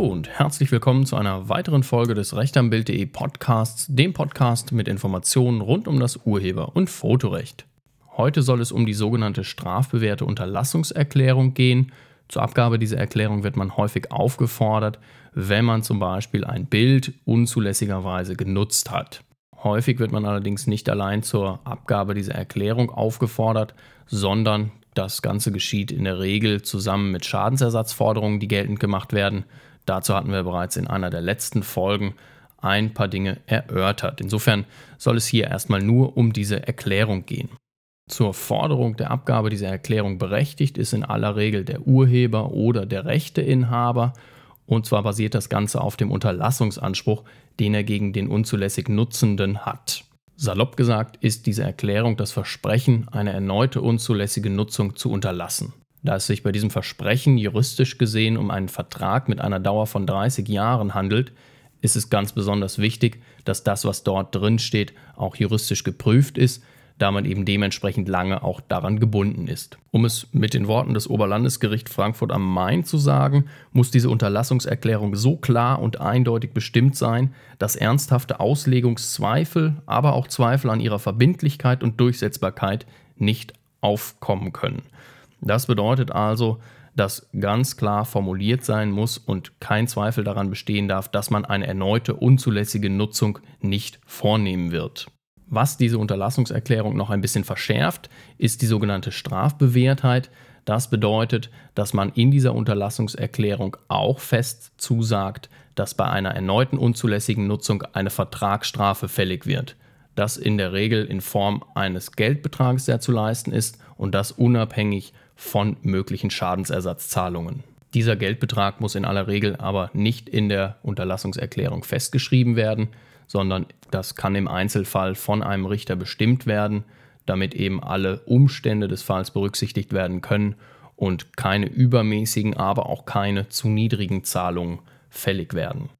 herzlich willkommen zu einer weiteren Folge des Rechtambild.de Podcasts, dem Podcast mit Informationen rund um das Urheber- und Fotorecht. Heute soll es um die sogenannte strafbewährte Unterlassungserklärung gehen. Zur Abgabe dieser Erklärung wird man häufig aufgefordert, wenn man zum Beispiel ein Bild unzulässigerweise genutzt hat. Häufig wird man allerdings nicht allein zur Abgabe dieser Erklärung aufgefordert, sondern das Ganze geschieht in der Regel zusammen mit Schadensersatzforderungen, die geltend gemacht werden. Dazu hatten wir bereits in einer der letzten Folgen ein paar Dinge erörtert. Insofern soll es hier erstmal nur um diese Erklärung gehen. Zur Forderung der Abgabe dieser Erklärung berechtigt ist in aller Regel der Urheber oder der Rechteinhaber und zwar basiert das Ganze auf dem Unterlassungsanspruch, den er gegen den unzulässig Nutzenden hat. Salopp gesagt ist diese Erklärung das Versprechen, eine erneute unzulässige Nutzung zu unterlassen. Da es sich bei diesem Versprechen juristisch gesehen um einen Vertrag mit einer Dauer von 30 Jahren handelt, ist es ganz besonders wichtig, dass das, was dort drin steht, auch juristisch geprüft ist, da man eben dementsprechend lange auch daran gebunden ist. Um es mit den Worten des Oberlandesgericht Frankfurt am Main zu sagen, muss diese Unterlassungserklärung so klar und eindeutig bestimmt sein, dass ernsthafte Auslegungszweifel, aber auch Zweifel an ihrer Verbindlichkeit und Durchsetzbarkeit nicht aufkommen können. Das bedeutet also, dass ganz klar formuliert sein muss und kein Zweifel daran bestehen darf, dass man eine erneute unzulässige Nutzung nicht vornehmen wird. Was diese Unterlassungserklärung noch ein bisschen verschärft, ist die sogenannte Strafbewährtheit. Das bedeutet, dass man in dieser Unterlassungserklärung auch fest zusagt, dass bei einer erneuten unzulässigen Nutzung eine Vertragsstrafe fällig wird. Das in der Regel in Form eines Geldbetrags, der zu leisten ist und das unabhängig von möglichen Schadensersatzzahlungen. Dieser Geldbetrag muss in aller Regel aber nicht in der Unterlassungserklärung festgeschrieben werden, sondern das kann im Einzelfall von einem Richter bestimmt werden, damit eben alle Umstände des Falls berücksichtigt werden können und keine übermäßigen, aber auch keine zu niedrigen Zahlungen fällig werden.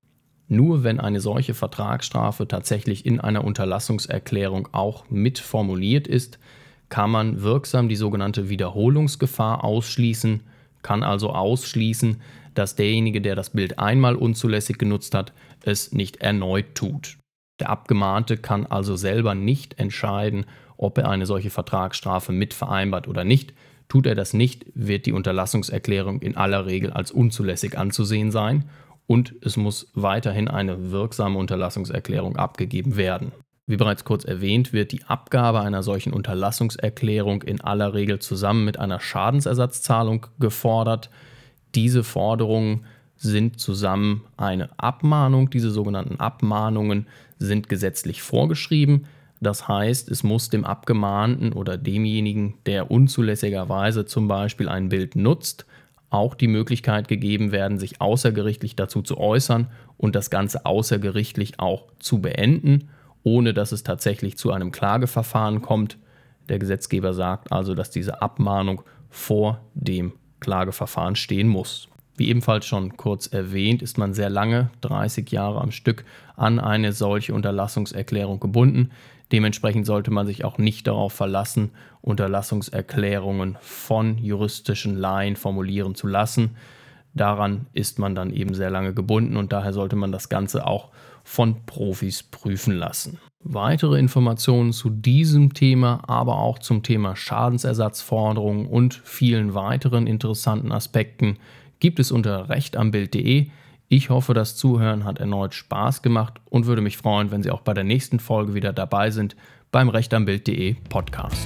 Nur wenn eine solche Vertragsstrafe tatsächlich in einer Unterlassungserklärung auch mit formuliert ist, kann man wirksam die sogenannte Wiederholungsgefahr ausschließen, kann also ausschließen, dass derjenige, der das Bild einmal unzulässig genutzt hat, es nicht erneut tut. Der Abgemahnte kann also selber nicht entscheiden, ob er eine solche Vertragsstrafe mit vereinbart oder nicht. Tut er das nicht, wird die Unterlassungserklärung in aller Regel als unzulässig anzusehen sein und es muss weiterhin eine wirksame Unterlassungserklärung abgegeben werden. Wie bereits kurz erwähnt, wird die Abgabe einer solchen Unterlassungserklärung in aller Regel zusammen mit einer Schadensersatzzahlung gefordert. Diese Forderungen sind zusammen eine Abmahnung. Diese sogenannten Abmahnungen sind gesetzlich vorgeschrieben. Das heißt, es muss dem Abgemahnten oder demjenigen, der unzulässigerweise zum Beispiel ein Bild nutzt, auch die Möglichkeit gegeben werden, sich außergerichtlich dazu zu äußern und das Ganze außergerichtlich auch zu beenden, ohne dass es tatsächlich zu einem Klageverfahren kommt. Der Gesetzgeber sagt also, dass diese Abmahnung vor dem Klageverfahren stehen muss. Wie ebenfalls schon kurz erwähnt, ist man sehr lange, 30 Jahre am Stück, an eine solche Unterlassungserklärung gebunden. Dementsprechend sollte man sich auch nicht darauf verlassen, Unterlassungserklärungen von juristischen Laien formulieren zu lassen. Daran ist man dann eben sehr lange gebunden und daher sollte man das Ganze auch von Profis prüfen lassen. Weitere Informationen zu diesem Thema, aber auch zum Thema Schadensersatzforderungen und vielen weiteren interessanten Aspekten gibt es unter rechtambild.de. Ich hoffe, das Zuhören hat erneut Spaß gemacht und würde mich freuen, wenn Sie auch bei der nächsten Folge wieder dabei sind beim rechtambild.de Podcast.